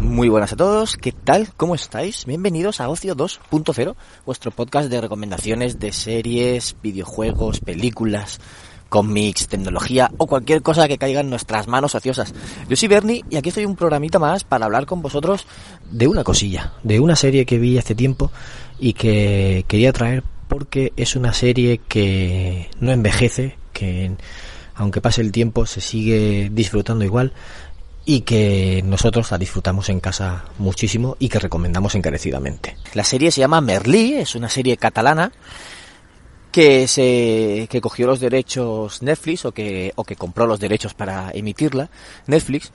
Muy buenas a todos, ¿qué tal? ¿Cómo estáis? Bienvenidos a Ocio 2.0, vuestro podcast de recomendaciones de series, videojuegos, películas, cómics, tecnología o cualquier cosa que caiga en nuestras manos ociosas. Yo soy Bernie y aquí estoy un programita más para hablar con vosotros de una cosilla, de una serie que vi hace tiempo y que quería traer porque es una serie que no envejece, que aunque pase el tiempo se sigue disfrutando igual y que nosotros la disfrutamos en casa muchísimo y que recomendamos encarecidamente. La serie se llama Merlí, es una serie catalana que se que cogió los derechos Netflix o que o que compró los derechos para emitirla Netflix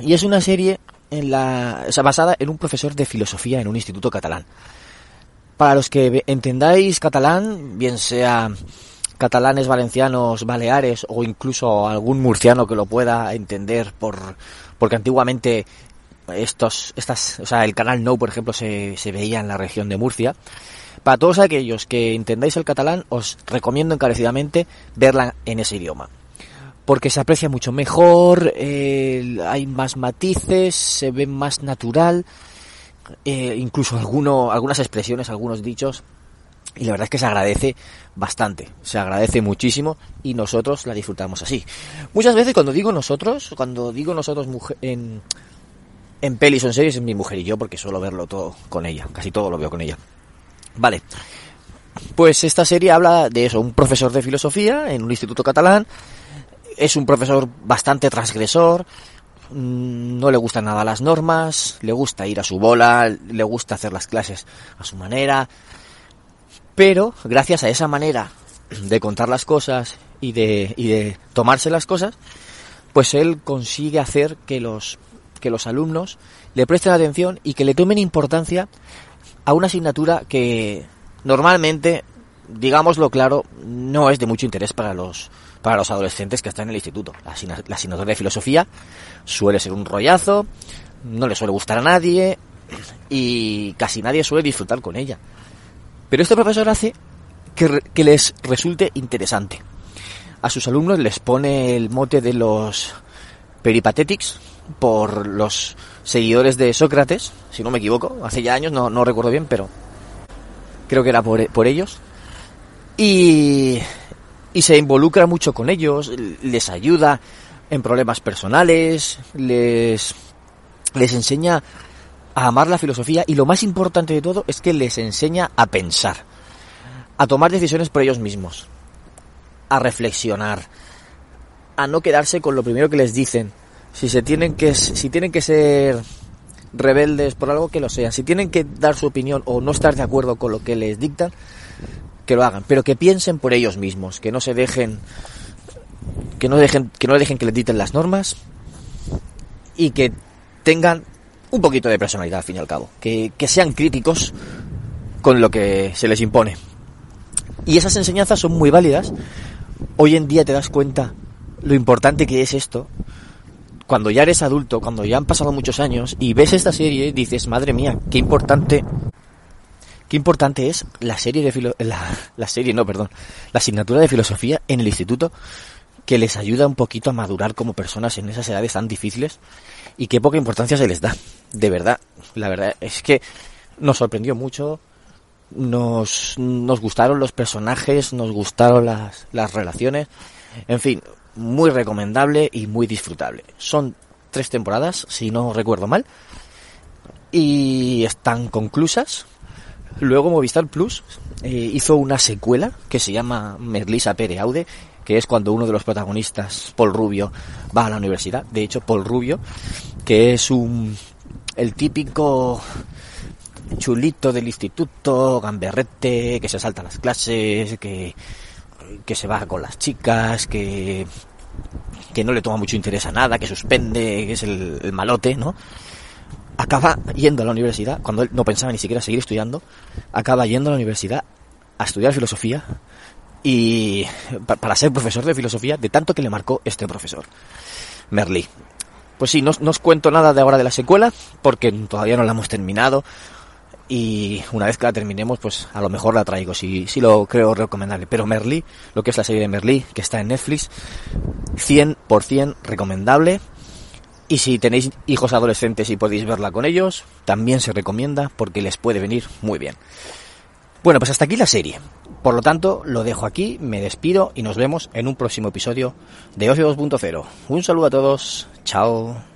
y es una serie en la o sea, basada en un profesor de filosofía en un instituto catalán. Para los que entendáis catalán, bien sea catalanes, valencianos, baleares o incluso algún murciano que lo pueda entender por porque antiguamente estos estas o sea el canal No por ejemplo se, se veía en la región de Murcia para todos aquellos que entendáis el catalán os recomiendo encarecidamente verla en ese idioma porque se aprecia mucho mejor hay más matices se ve más natural eh, incluso alguno, algunas expresiones algunos dichos y la verdad es que se agradece bastante, se agradece muchísimo y nosotros la disfrutamos así. Muchas veces cuando digo nosotros, cuando digo nosotros mujer, en, en pelis o en series es mi mujer y yo porque suelo verlo todo con ella, casi todo lo veo con ella. Vale, pues esta serie habla de eso, un profesor de filosofía en un instituto catalán, es un profesor bastante transgresor, mm, no le gustan nada las normas, le gusta ir a su bola, le gusta hacer las clases a su manera, pero gracias a esa manera de contar las cosas y de, y de tomarse las cosas, pues él consigue hacer que los, que los alumnos le presten atención y que le tomen importancia a una asignatura que normalmente, digámoslo claro, no es de mucho interés para los, para los adolescentes que están en el instituto. La, la asignatura de filosofía suele ser un rollazo, no le suele gustar a nadie y casi nadie suele disfrutar con ella. Pero este profesor hace que, que, les resulte interesante. A sus alumnos les pone el mote de los peripatetics por los seguidores de Sócrates, si no me equivoco, hace ya años, no, no recuerdo bien, pero creo que era por, por ellos. Y, y se involucra mucho con ellos, les ayuda en problemas personales, les, les enseña a amar la filosofía y lo más importante de todo es que les enseña a pensar, a tomar decisiones por ellos mismos, a reflexionar, a no quedarse con lo primero que les dicen. Si se tienen que si tienen que ser rebeldes por algo que lo sean, si tienen que dar su opinión o no estar de acuerdo con lo que les dictan, que lo hagan, pero que piensen por ellos mismos, que no se dejen que no dejen que no dejen que les dicten las normas y que tengan un poquito de personalidad al fin y al cabo, que, que sean críticos con lo que se les impone. Y esas enseñanzas son muy válidas. Hoy en día te das cuenta lo importante que es esto. Cuando ya eres adulto, cuando ya han pasado muchos años y ves esta serie, dices, madre mía, qué importante, qué importante es la serie de filo la, la serie, no, perdón, la asignatura de filosofía en el instituto que les ayuda un poquito a madurar como personas en esas edades tan difíciles y qué poca importancia se les da. De verdad, la verdad es que nos sorprendió mucho, nos, nos gustaron los personajes, nos gustaron las, las relaciones, en fin, muy recomendable y muy disfrutable. Son tres temporadas, si no recuerdo mal, y están conclusas. Luego Movistar Plus eh, hizo una secuela que se llama Merlisa Pere Aude, que es cuando uno de los protagonistas, Paul Rubio, va a la universidad. De hecho, Paul Rubio, que es un el típico chulito del instituto, gamberrete, que se salta las clases, que, que se va con las chicas, que, que no le toma mucho interés a nada, que suspende, que es el, malote, ¿no? Acaba yendo a la universidad, cuando él no pensaba ni siquiera seguir estudiando, acaba yendo a la universidad a estudiar filosofía y para ser profesor de filosofía de tanto que le marcó este profesor, Merlí. Pues sí, no, no os cuento nada de ahora de la secuela, porque todavía no la hemos terminado. Y una vez que la terminemos, pues a lo mejor la traigo, si, si lo creo recomendable. Pero Merlí, lo que es la serie de Merlí, que está en Netflix, 100% recomendable. Y si tenéis hijos adolescentes y podéis verla con ellos, también se recomienda porque les puede venir muy bien. Bueno, pues hasta aquí la serie. Por lo tanto, lo dejo aquí, me despido y nos vemos en un próximo episodio de Ocio 2.0. Un saludo a todos, chao.